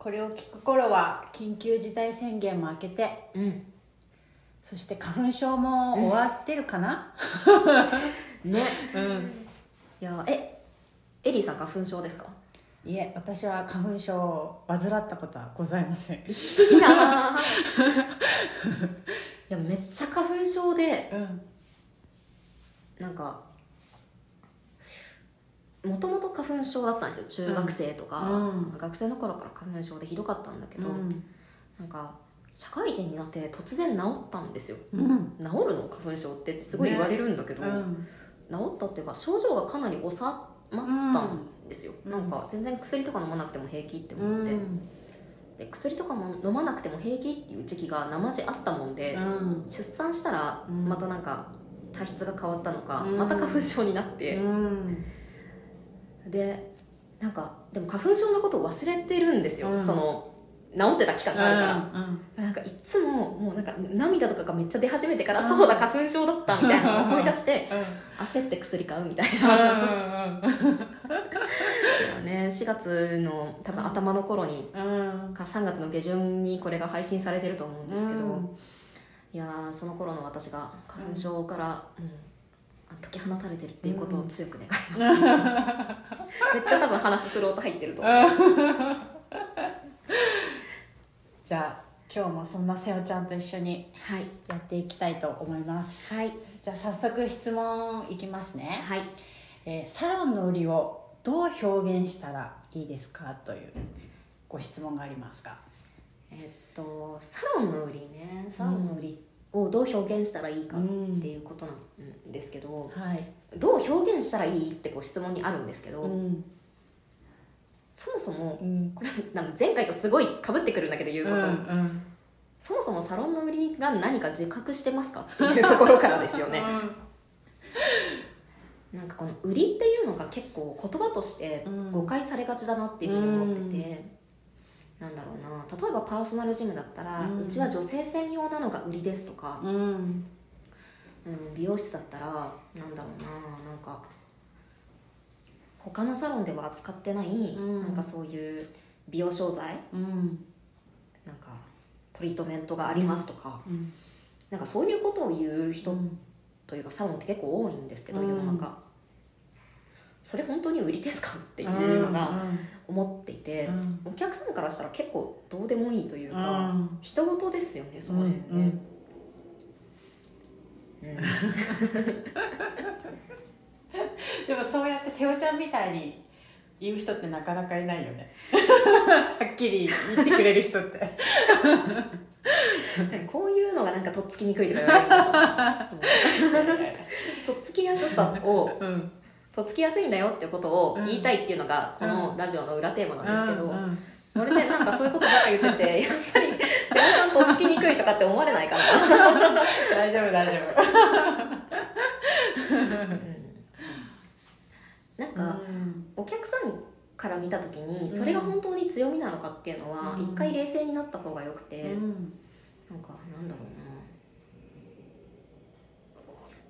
これを聞く頃は緊急事態宣言も明けてうん。そして花粉症も終わってるかな、ね。うん。いやえエリーさん花粉症ですか？いえ私は花粉症を患ったことはございません。いやいやめっちゃ花粉症でうん。なんかもともと花粉症だったんですよ中学生とか、うん。学生の頃から花粉症でひどかったんだけど、うん。なんか社会人になって突然治ったんですよ、うん。治るの花粉症ってってすごい言われるんだけど、うん。治ったっていうか症状がかなり収まったんですよ、うん。なんか全然薬とか飲まなくても平気ってう思って、ん。で薬とかも飲まなくても平気っていう時期が生地あったもんで、うん。出産したらうん。またなんか体質が変わったのか、うん。また花粉症になって、うんでなんかでも花粉症のことを忘れてるんですよ、うん。その治ってた期間があるから、うんなんかいつももうなんか涙とかがめっちゃ出始めてから、そうだ花粉症だったみたいなのを思い出して焦って薬買うみたいな、ね、4月の多分頭の頃にうん。か3月の下旬にこれが配信されてると思うんですけど、うん。いやーその頃の私が花粉症から、うん解き放たれてるっていうことを強く願います、めっちゃ多分話すスロート入ってると思う、じゃあ今日もそんなせおちゃんと一緒にはい。やっていきたいと思います、はい。じゃあ早速質問いきますね、はい。えーサロンの売りをどう表現したらいいですかというご質問がありますが。えっとサロンの売りね。サロンの売りをどう表現したらいいかっていうことなんですけど、はい、どう表現したらいいってこう質問にあるんですけど、ん。そもそもうん。これなんか前回とすごいかぶってくるんだけど言うこと、うんそもそもサロンの売りが何か自覚してますかっていうところからですよね。なんかこの売りっていうのが結構言葉としてうん誤解されがちだなっていうふうに思ってて、なんだろうな例えばパーソナルジムだったら、ううんちは女性専用なのが売りですとか、うん。うん、美容室だったらなんだろうななんか他のサロンでは扱ってない、うん。なんかそういう美容商材うん。なんかトリートメントがありますとか、うん。なんかそういうことを言う人うん。というかサロンって結構多いんですけど、うん。世の中。それ本当に売りですかっていうのがうん思っていて、うん。お客さんからしたら結構どうでもいいというか、うん。人事ですよねその辺ね、うんうん。でもそうやって瀬尾ちゃんみたいに言う人ってなかなかいないよね。はっきり言ってくれる人って。こういうのがなんかとっつきにくいとか言われるでしょ。とっつきやすさをうんとっつきやすいんだよっていうことを言いたいっていうのがこのラジオの裏テーマなんですけど、うんそれでなんかそういうことばっか言ってて やっぱり瀬尾さんとっつきにくいとかって思われないかな？大丈夫大丈なん夫か、お客さんから見た時にそれが本当に強みなのかっていうのはうん。一回冷静になった方がよくて、うん。なんかなんだろ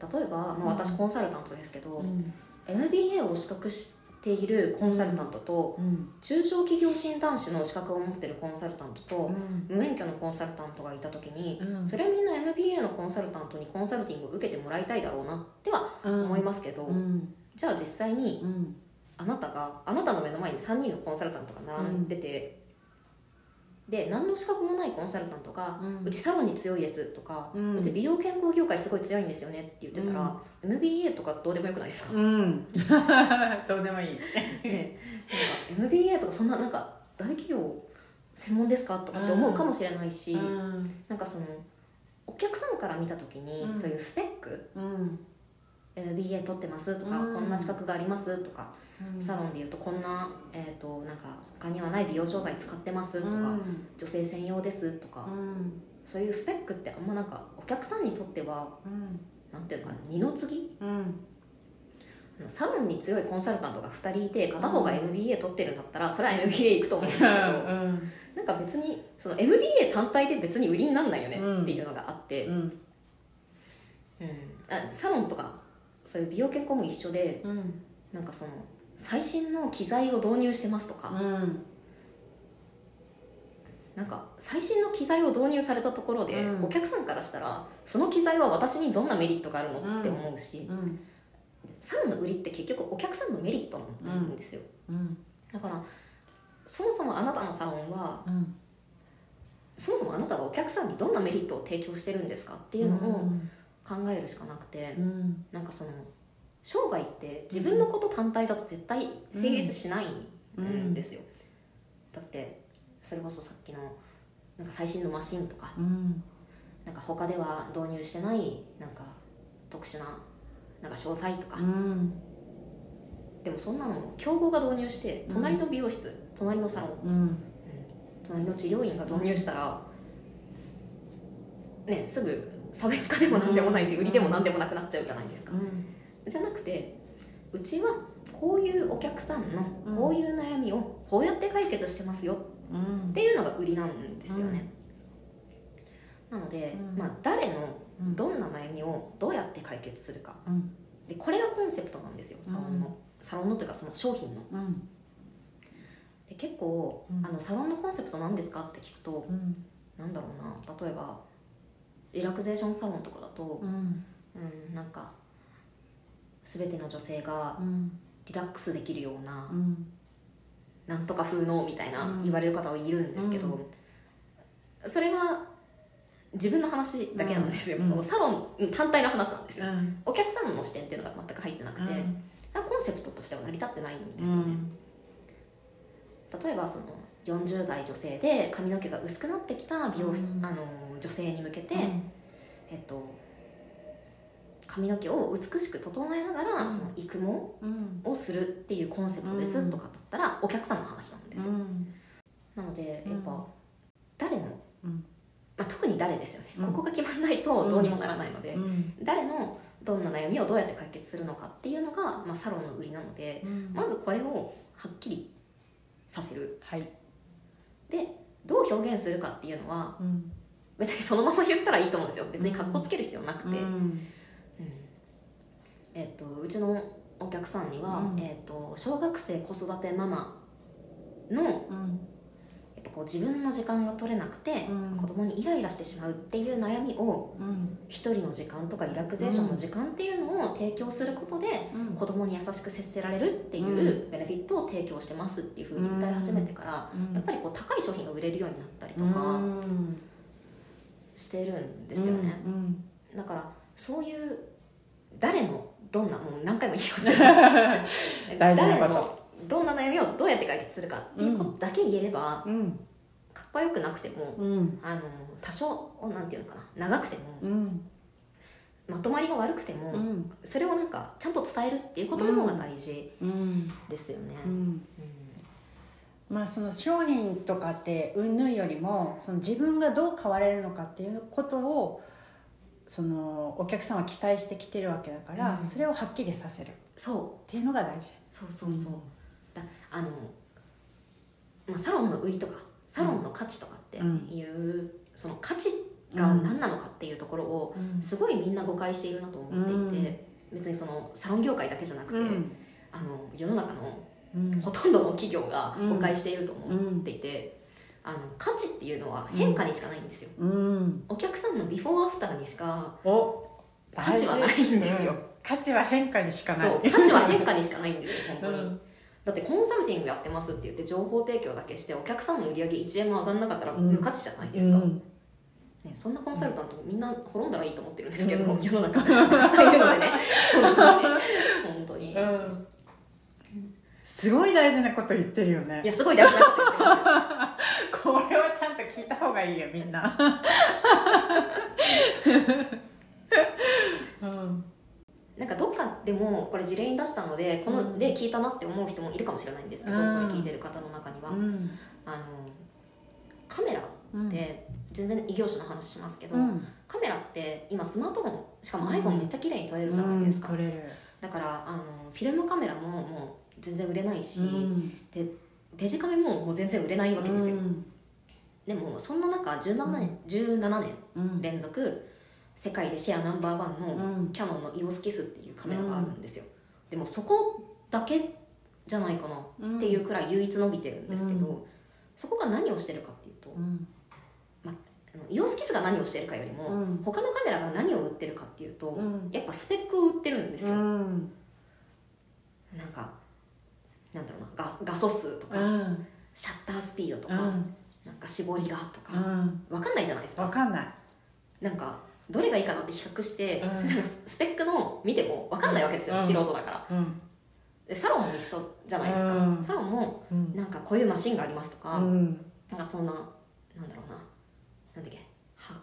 うな。例えば、まあ、私コンサルタントですけど、うん MBA を取得しているコンサルタントと、うん。中小企業診断士の資格を持ってるコンサルタントと、うん。無免許のコンサルタントがいた時に、うん。それはみんな MBA のコンサルタントにコンサルティングを受けてもらいたいだろうなっては思いますけど、うん。じゃあ実際にうん。あなたがあなたの目の前に3人のコンサルタントが並んでて、で何の資格もないコンサルタントが、ううんちサロンに強いですとか、ううんち美容健康業界すごい強いんですよねって言ってたら、MBA とかどうでもよくないですか、うん。どうでもいい。ね。なんか MBA とかそんななんか大企業専門ですかとかって思うかもしれないし、うん。なんかそのお客さんから見た時に、うん。そういうスペック？うん。MBA 取ってますとか、うん。こんな資格がありますとか、サロンでいうとこんな,、えー、となんか他にはない美容商材使ってますとか、うん。女性専用ですとか、うん。そういうスペックってあんまなんかお客さんにとってはうん。なんていうのかな二の次？サロンに強いコンサルタントが2人いて片方が MBA 取ってるんだったらそれは MBA 行くと思うんですけど、うん。なんか別にその MBA 単体で別に売りになんないよねうん。っていうのがあって、うん。うん。あサロンとかそういう美容健康も一緒でうん。なんかその最新の機材を導入してますとか、うん。なんか最新の機材を導入されたところで、うん。お客さんからしたらその機材は私にどんなメリットがあるのうんって思うし、うん。サロンの売りって結局お客さんのメリットなんですよ、うん。だからそもそもあなたのサロンはうん。そもそもあなたがお客さんにどんなメリットを提供してるんですかっていうのを考えるしかなくて、うん。なんかその商売って自分のこと単体だと絶対成立しないんですよ、だってそれこそさっきのなんか最新のマシンとかうん。なんか他では導入してないなんか特殊ななんか詳細とか、うん。でもそんなの競合が導入して隣の美容室、隣のサロンうん。隣の治療院が導入したらねすぐ差別化でもなんでもないし売りでもなんでもなくなっちゃうじゃないですか。うんじゃなくてうちはこういうお客さんうん。のこういう悩みをこうやって解決してますよ。うん。っていうのが売りなんですよね、なので、うん。まあ、誰のうん。どんな悩みをどうやって解決するか。うん。でこれがコンセプトなんですよサロンの、サロンのというかその商品の。うん。で結構、うん。あのサロンのコンセプト何ですかって聞くとうん。なんだろうな。例えばリラクゼーションサロンとかだと、うん。うん、なんか全ての女性がうん。リラックスできるような、うん。なんとか風のみたいなうん。言われる方はいるんですけど、うん。それは自分の話だけなんですよ、うん。そのサロン単体の話なんですよ、うん。お客さんの視点っていうのが全く入ってなくて、うん。コンセプトとしては成り立ってないんですよね、うん。例えばその40代女性で髪の毛が薄くなってきた美容、うん。あの女性に向けて、うん。えっと、髪の毛を美しく整えながら、うん。その育毛うん。をするっていうコンセプトですうん。とかだったらお客さんの話なんですよ、うん。なのでうん。やっぱ誰の、うん。まあ、特に誰ですよね、うん。ここが決まらないとどうにもならないので、うん。誰のどんな悩みをどうやって解決するのかっていうのが、まあ、サロンの売りなので、うん。まずこれをはっきりさせる。はい。でどう表現するかっていうのはうん。別にそのまま言ったらいいと思うんですよ。別にかっこつける必要なくて、うんうんえっとうちのお客さんには、うん。えっと小学生子育てママのうん。やっぱこう自分の時間が取れなくて、うん。子供にイライラしてしまうっていう悩みをうん。一人の時間とかリラクゼーションの時間っていうのを提供することで、うん。子供に優しく接せられるっていううベネフィットを提供してますっていうふうに歌い始めてから、うん。やっぱりこう高い商品が売れるようになったりとうかん。してるんですよね、うん。だからそういう誰のどんなもう何回も言いますけど。大事なこと。誰のどんな悩みをどうやって解決するかっていうことだけ言えれば、うん。かっこよくなくても、うん。あの多少なんていうのかな長くても、うん。まとまりが悪くても、うん。それをなんかちゃんと伝えるっていうことの方が大事うん。ですよね、まあその商品とかって云々よりもその自分がどう変われるのかっていうことをそのお客さんは期待してきてるわけだから、うん。それをはっきりさせる。っそう。ていうのが大事。そうそうそう、うん。だあの、まあ、サロンの売りとかサロンの価値とかっていう、その価値が何なのかっていうところをうん。すごいみんな誤解しているなと思っていて、別にそのサロン業界だけじゃなくて、うん。あの世の中のうん。ほとんどの企業が誤解していると思っていて、あの価値っていうのは変化にしかないんですよ、うん、お客さんのビフォーアフターにしかお価値はないんですよ。うん価値は変化にしかない。そう価値は変化にしかないんですよ本当に、うん。だってコンサルティングやってますって言って情報提供だけしてお客さんの売り上げ1円も上がんなかったらうん。無価値じゃないですか、うん。ね、そんなコンサルタントみんな滅んだらいいと思ってるんですけど、うん。世の中。たくさんいるのでね。本当に。すごい大事なこと言ってるよね。やすごい大事なこと言ってますよこれはちゃんと聞いた方がいいよみんな。うん。なんかどっかでもこれ事例に出したのでこの例聞いたなって思う人もいるかもしれないんですけど、うん。これ聞いてる方の中には、うん。あのカメラうん。って全然異業種の話しますけど、うん。カメラって今スマートフォンしかもうん。iPhone めっちゃ綺麗に撮れるじゃないですか、うん取れる。だからあのフィルムカメラももう全然売れないし、うん。でデジカメももう全然売れないわけですよ、うん。でもそんな中17年、17年うん。連続世界でシェアナンバーワンのうん。キヤノンの EOS キスっていうカメラがあるんですよ、でもそこだけじゃないかなっていうくらい唯一伸びてるんですけど、うそこが何をしてるかっていうと、イオスキスが何をしてるかよりも、うん。他のカメラが何を売ってるかっていうと、うん。やっぱスペックを売ってるんですよ、うん。なんかなんだろうな画画素数とか、うん。シャッタースピードとか、うん。なんか絞りがとか、うん。わかんないじゃないですか。わかんない。なんかどれがいいかなって比較して、うん。それがスペックの見てもわかんないわけですよ、うん。素人だから。うん。でサロンも一緒じゃないですか、うん。サロンもうん。なんかこういうマシンがありますとか、うん。なんかそんななんだろうななんだっけは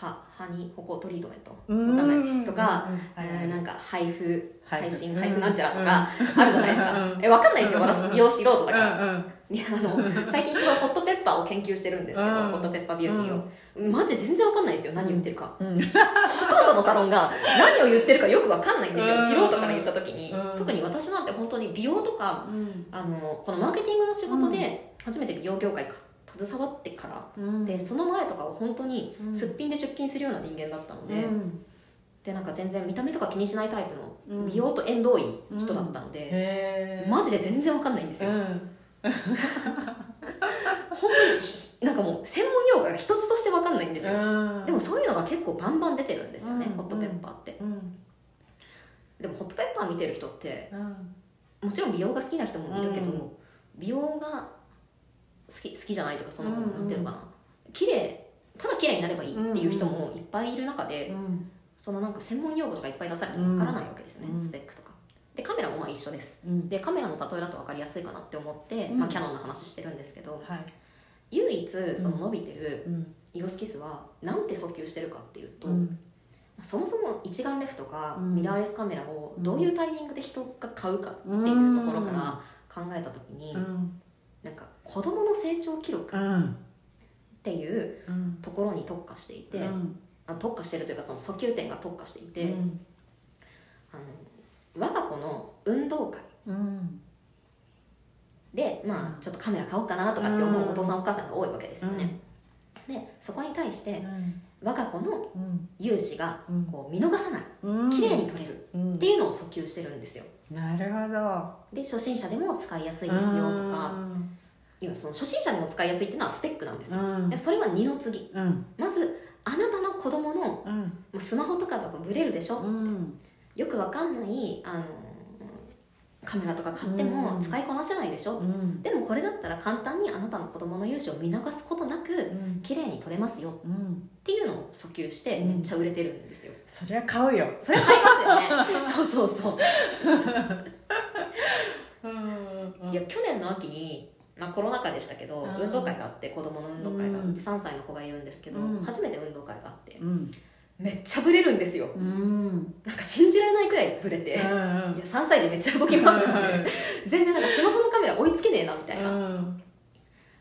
は歯に歩行トリートメントわかんないとか、えーなんか配布最新うん配布なんちゃらとかあるじゃないですか、うん。えわかんないですよ私美容素人だから、いやあの最近すごいホットペッパーを研究してるんですけど、うん。ホットペッパービューティーを、マジ全然わかんないんですよ何言ってるか、うん。ほとんどのサロンが何を言ってるかよくわかんないんですよ、うん。素人から言った時に、うん。特に私なんて本当に美容とかうん。あのこのマーケティングの仕事で初めて美容業界か携わってから、うん。でその前とかは本当にうん。すっぴんで出勤するような人間だったので、うん。でなんか全然見た目とか気にしないタイプのうん。美容と縁遠い人だったので、マジで全然わかんないんですよ、うん。本当にひなんかもう専門用語が一つとしてわかんないんですよ、うん。でもそういうのが結構バンバン出てるんですよね、うん。ホットペッパーって、うん。でもホットペッパー見てる人ってうん。もちろん美容が好きな人もいるけど、うん。美容が好き好きじゃないとかその、うんうん。なんていうのかな。綺麗ただ綺麗になればいいっていう人もいっぱいいる中で、うん。そのなんか専門用語とかいっぱい出されてもわからないわけですよね、うん。スペックとか。でカメラもまあ一緒です。うん。でカメラの例えだと分かりやすいかなって思って、うん。まあ、キャノンの話してるんですけどはい。唯一その伸びてるうん。イオスキスはなんて訴求してるかっていうと、うん。そもそも一眼レフとかうん。ミラーレスカメラをどういうタイミングで人が買うかっていうところから考えた時に、うん。なんか子供の成長記録っうん。ていううん。ところに特化していて、うん。あ特化してるというかその訴求点が特化していて、うん。あの我が子の運動会うん。でまあちょっとカメラ買おうかなとかって思うお父さんお母さんが多いわけですよね、でそこに対して我が子のうん。融資がうん。こう見逃さないうん。綺麗に撮れるうん。っていうのを訴求してるんですよ。なるほど。で初心者でも使いやすいですよとか今その初心者でも使いやすいっていうのはスペックなんですよ、うん。でそれは二の次。うん。まずあなたの子供のうん。まあスマホとかだとブレるでしょ、うん。よくわかんないあのカメラとか買ってもうん。使いこなせないでしょ、うん。でもこれだったら簡単にあなたの子供の融資を見逃すことなくうん。綺麗に撮れますよ。うん。っていうのを訴求してうん。めっちゃ売れてるんですよ、そりゃ買うよ。それ買いますよね。そうそうそう。うん。いや去年の秋に、まあ、コロナ禍でしたけどうん運動会があって子供の運動会が、ううん。ち3歳の子がいるんですけど、うん。初めて運動会があってうん。めっちゃブレるんですよ。うん。なんか信じられないくらいブレて、いや3歳でめっちゃ動き回る。ん。で全然なんかスマホのカメラ追いつけねえなみたいな、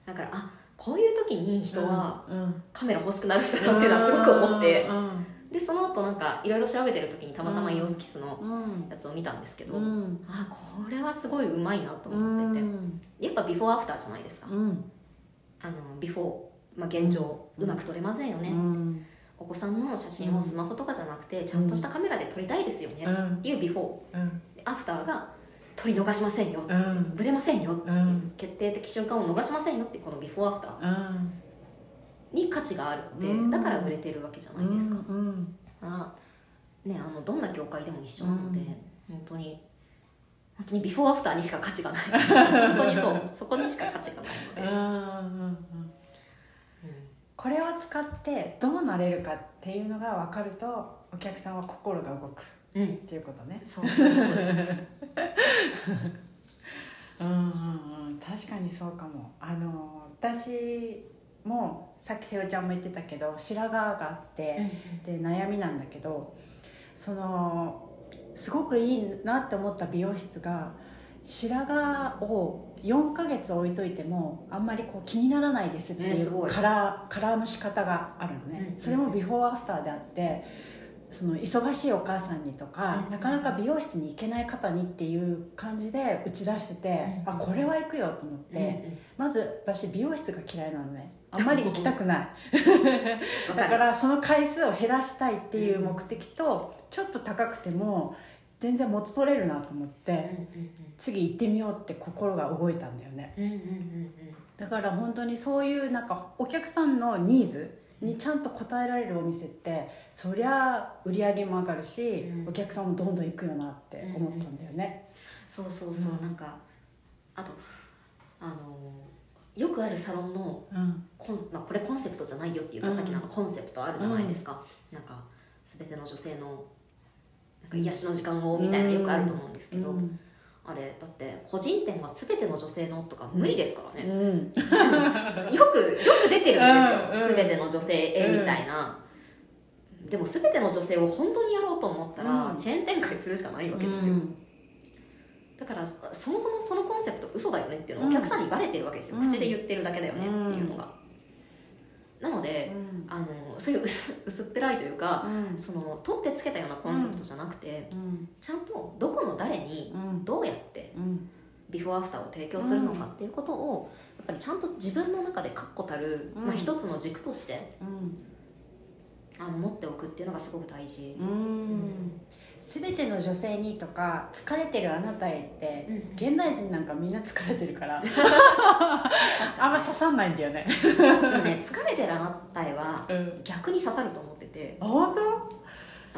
だからあこういう時に人はうん。カメラ欲しくなる人だっていうのはすごく思ってうんでその後なんかいろいろ調べてる時にたまたまうんイオスキスのうん。やつを見たんですけど、うん。あこれはすごいうまいなとう思ってて、ん。やっぱビフォーアフターじゃないですか、うん。あのビフォー、まあ、現状、ううんまく撮れませんよね、うん。お子さんの写真をスマホとかじゃなくてちゃんとしたカメラで撮りたいですよね、うん。っていうビフォー。アフターが撮り逃しませんよ、うん。ブレませんよ。決定的瞬間を逃しませんよってこのビフォーアフター。うんに価値があるって、うん。だから売れてるわけじゃないですか、うんだからねあのどんな業界でも一緒なので、うん。本当に本当にビフォーアフターにしか価値がない。本当にそう。そこにしか価値がないので、うんうんこれを使ってどうなれるかっていうのが分かるとお客さんは心が動く。うん、うんっていうことね。そうそういう。うんうんうん。確かにそうかも。あの私もさっき瀬尾ちゃんも言ってたけど白髪があって、で悩みなんだけどそのすごくいいなって思った美容室が白髪を4ヶ月置いといてもあんまりこう気にならないですっていうカラーカラーの仕方があるのね、うん。それもビフォーアフターであってその忙しいお母さんにとか、うん。なかなか美容室に行けない方にっていう感じで打ち出してて、うん。あこれは行くよと思って、まず私美容室が嫌いなのね。あんまり行きたくない。わだからその回数を減らしたいっていう目的と、ちょっと高くても全然元取れるなと思って、次行ってみようって心が動いたんだよね。だから本当にそういうなんかお客さんのニーズにちゃんと応えられるお店ってそりゃ売り上げも上がるし、うん。お客さんもどんどん行くよなって思ったんだよね。そうそうそう、うん。なんかあとあのよくあるサロンのうん。コン、まあ、これコンセプトじゃないよっていうか、うん。さっきのコンセプトあるじゃないですか、なんか全ての女性のなんか癒しの時間をみたいなよくあると思うんですけど、うんあれだって個人店は全ての女性のとか無理ですからね、うん。よくよく出てるんですよ、うんうん。全ての女性へみたいな、でも全ての女性を本当にやろうと思ったら、うん。チェーン展開するしかないわけですよ、うん。だからそそもそもそのコンセプト嘘だよねっていうのはお客さんにバレてるわけですよ、うん。口で言ってるだけだよねっていうのが、なので、うん。あのそういう薄 薄っぺらいというか、うん。その取ってつけたようなコンセプトじゃなくて、うん。ちゃんとどこの誰にうん。どうやってうん。ビフォーアフターを提供するのかっていうことをやっぱりちゃんと自分の中で確固たる、うん。まあ、一つの軸としてうん。あの持っておくっていうのがすごく大事、うん全ての女性にとか疲れてるあなたへって、うん現代人なんかみんな疲れてるから。あんま刺さんないんだよね。でもね疲れてるあなたへはうん、逆に刺さると思ってて。本当？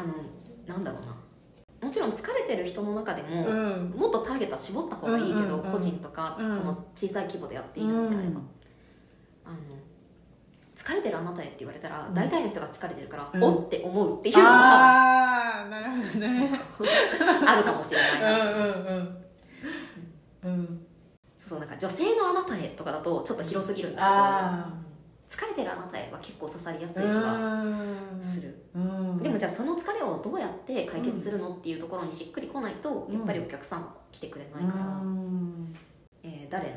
あのなんだろうな。もちろん疲れてる人の中でも、ん。もっとターゲットは絞った方がいいけど、うんうんうん個人とか、うん。その小さい規模でやっているのであれば、うん疲れてるあなたへって言われたら、うん。大体の人が疲れてるから、うん。おって思うっていうのがああなるほどね。あるかもしれないな、うんうんうん。そうそうなんか女性のあなたへとかだとちょっと広すぎるんだあけど疲れてるあなたへは結構刺さりやすあ。い気がする、うん。でもじゃあその疲れをどうやって解決するのっていうところにしっくりこないと、うん。やっぱりお客さんは来てくれないから、うん。えー誰の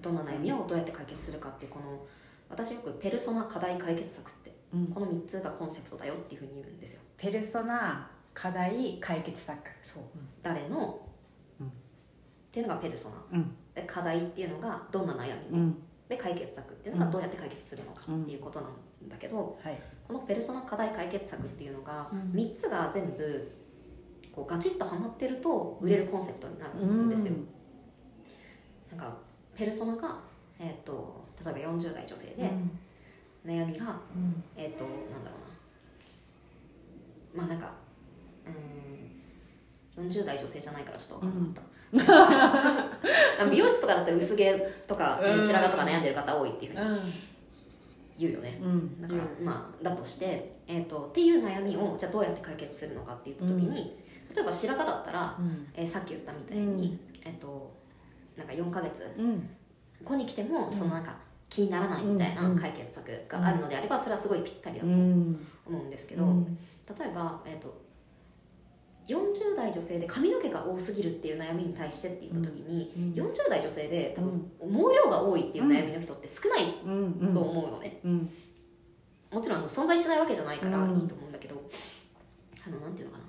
どんな悩みをどうやって解決するかっていうこの私よくペルソナ課題解決策ってうん。この3つがコンセプトだよっていうふうに言うんですよ。ペルソナ課題解決策。そう、誰の、うん。っていうのがペルソナ。うん。で課題っていうのがどんな悩み、うん。で解決策っていうのがどうやって解決するのかっていうことなんだけど、はい。このペルソナ課題解決策っていうのがうん。3つが全部こうガチッとはまってると売れるコンセプトになるんですよ、なんかペルソナが、えー、と例えば40代女性で悩みが、うん。えっ、となんだろうな。まあなんかうーん40代女性じゃないからちょっと分かんなかった、美容室とかだったら薄毛とかうん。白髪とか悩んでる方多いっていうふうにうん。言うよね、うん。だから、まあだとして、えー、とっていう悩みをじゃあどうやって解決するのかって言った時に、例えば白髪だったら、うん。えーさっき言ったみたいに、えっ、となんか4ヶ月うん。後に来てもそのなんか気にならないみたいなうん解決策があるのであればそれはすごいぴったりだうとん。思うんですけど、うん。例えば、えー、と40代女性で髪の毛が多すぎるっていう悩みに対してって言った時に、うん40代女性で多分毛量が多いっていう悩みの人って少ないと思うのね、うんもちろん存在しないわけじゃないからうん。いいと思うんだけど、あのなんていうのかな。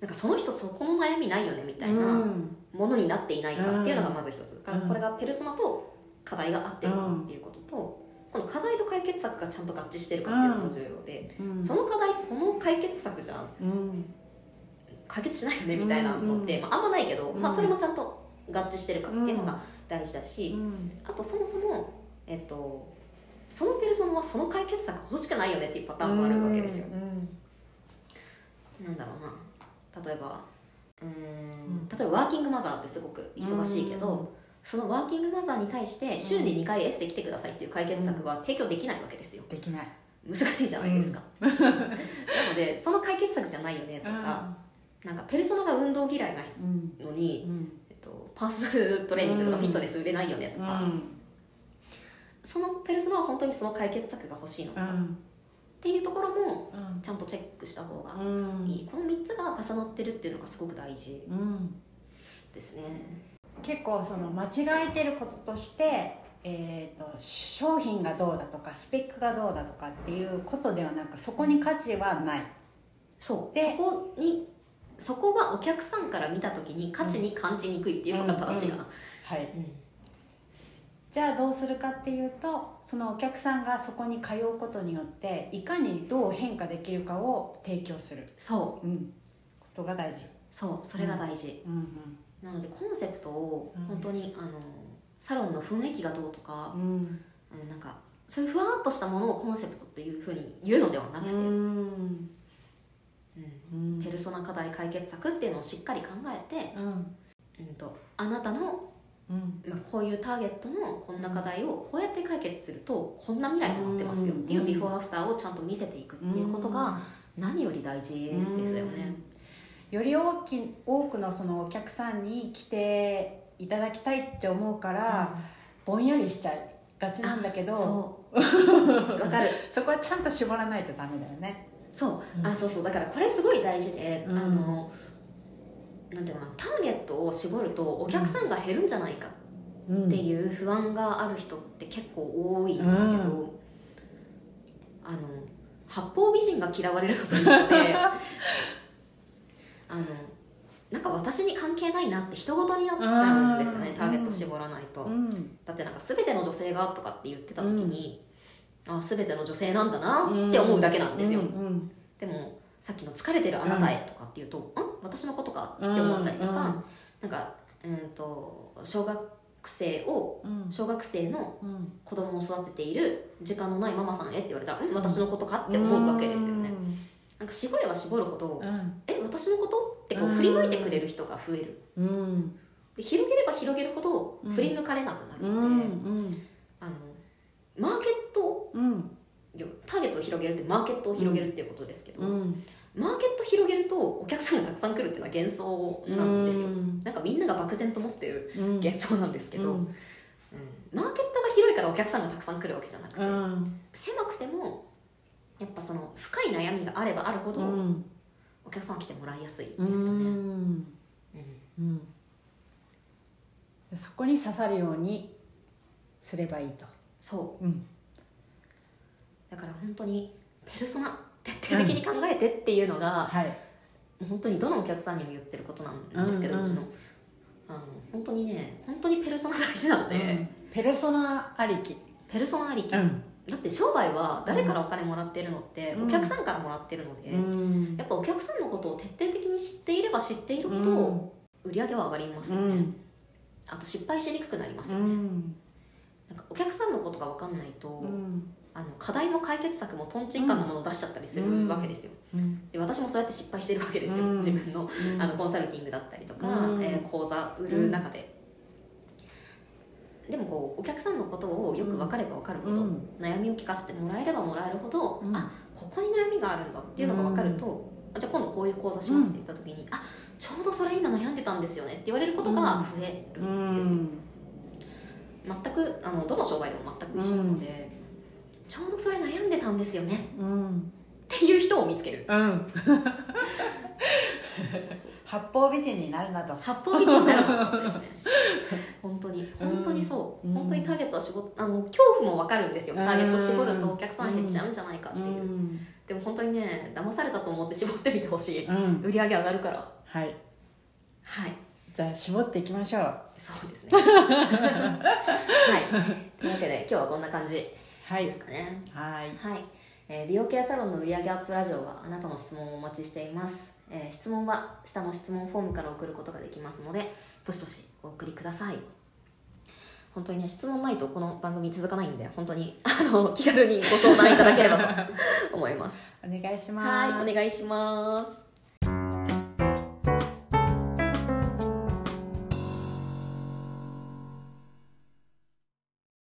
なんかその人そこの悩みないよねみたいなうん。ものになっていないかっていうのがまず一つ、うん。これがペルソナと課題が合ってるかっていうことと、この課題と解決策がちゃんと合致してるかっていうのも重要で、うん。その課題その解決策じゃん。うん。解決しないよねみたいなのって、まあ、あんまないけど、うん。まあ、それもちゃんと合致してるかっていうのが大事だし、うん。あとそもそも、えっと、そのペルソナはその解決策欲しくないよねっていうパターンもあるわけですよ。うん。なんだろうな。例えばうーん。例えばワーキングマザーってすごく忙しいけど、そのワーキングマザーに対して週に2回エステ来てくださいっていう解決策は提供できないわけですよ。できない。難しいじゃないですか、なのでその解決策じゃないよねとか、なんかペルソナが運動嫌いなのに、うん。えっと、パーソナルトレーニングとかフィットネス売れないよねとか、そのペルソナは本当にその解決策が欲しいのかっうん。ていうところもうん。ちゃんとチェックした方がうん。いい、この3つが重なってるっていうのがすごく大事うん。ですね結構その間違えてることとして、えー、と商品がどうだとかスペックがどうだとかっていうことではなくそこに価値はない、そう。でそこにそこはお客さんから見た時に価値に感じにくいっていうのが正しいかな、はい、うん。じゃあどうするかっていうとそのお客さんがそこに通うことによっていかにどう変化できるかを提供する、そう。うん、ことが大事、そう。それが大事、うんなのでコンセプトをうん。本当に、あのサロンの雰囲気がどうとかう、ん。うんなんかそういうふわっとしたものをコンセプトっていうふうに言うのではなくて、うん。うん。うん。ペルソナ課題解決策っていうのをしっかり考えて、うん。うん、とあなたの、うん。まあ、こういうターゲットのこんな課題をこうやって解決するとこんな未来になってますよっていううん。ビフォーアフターをちゃんと見せていくっていうことが何より大事ですよね。より大き多くのそのお客さんに来ていただきたいって思うから、ぼんやりしちゃいがちなんだけど わかる。そこはちゃんと絞らないとダメだよね。そう、うん。あそうそう。だからこれすごい大事で、うん。あのなんていうのかなターゲットを絞るとお客さんが減るんじゃないかうんっていう不安がある人って結構多いんだけど、うん。あの八方美人が嫌われるのと一緒であのなんか私に関係ないなって人事になっちゃうんですよねうんターゲット絞らないと、うん。だってなんか全ての女性がとかって言ってた時に、あ全ての女性なんだなって思うだけなんですよ、うんでもさっきの「疲れてるあなたへ」とかっていうと「ん。私のことか?」って思ったりとか、うんなんか、うん、と小学生をうん。小学生のうん。子供を育てている時間のないママさんへって言われたら「ん私のことか?」って思うわけですよね、なんか絞れば絞るほどうん「え私のこと?」ってこう振り向いてくれる人が増える。うん。で広げれば広げるほどうん。振り向かれなくなるうので、ん。あのマーケットうん。ターゲットを広げるってマーケットを広げるっていうことですけど、うん。マーケット広げるとお客さんがたくさん来るっていうのは幻想なんですよ、なんかみんなが漠然と持ってるうん。幻想なんですけど、マーケットが広いからお客さんがたくさん来るわけじゃなくて、うん。狭くてもやっぱその深い悩みがあればあるほど、うん。お客さんは来てもらいやすいですうよね、んうん。うん。そこに刺さるようにすればいいと。そう。うん。だから本当にペルソナ徹底的に考えてっていうのが、はい。本当にどのお客さんにも言ってることなんですけど、ううんちのあの本当にね本当にペルソナ大事なので、うん。ペルソナありき。ペルソナありき、んだって商売は誰からお金もらってるのって、うん。お客さんからもらってるので、うん。やっぱお客さんのことを徹底的に知っていれば知っているほど、売り上げは上がりますよね、うん。あと失敗しにくくなりますうよね、ん。なんかお客さんのことが分かんないと、うん。あの課題も解決策もとんちんかんなものを出しちゃったりするわけですよ、うん。で私もそうやって失敗してるわけですよ、うん。自分のうん。あのコンサルティングだったりとか、うん。えー講座売る中で、でもこうお客さんのことをよく分かれば分かるほど、うん。悩みを聞かせてもらえればもらえるほど、うん。あここに悩みがあるんだっていうのが分かると、あじゃあ今度こういう講座しますって言った時に、あちょうどそれ今悩んでたんですよねって言われることが増えるんですよ、全くあのどの商売でも全く一緒なので、ちょうどそれ悩んでたんですよねうん。っていう人を見つける。うん八方美人になるなと八方美人になるのですね。本当に。本当にそう、うん。本当にターゲットは絞あの恐怖も分かるんですよ、ターゲット絞るとお客さん減っちゃうんじゃないかっていう、うん。でも本当にね騙されたと思って絞ってみてほしい、うん。売り上げ上がるから。はい。はい。じゃあ絞っていきましょう。そうですね。はい。というわけで今日はこんな感じはい。ですかね。はい。はい、えー美容ケアサロンの売上アップラジオはあなたの質問をお待ちしています、えー質問は下の質問フォームから送ることができますのでどしどしお送りください。本当にね質問ないとこの番組続かないんで本当に あの気軽にご相談いただければと思います。お願いします。はいお願いします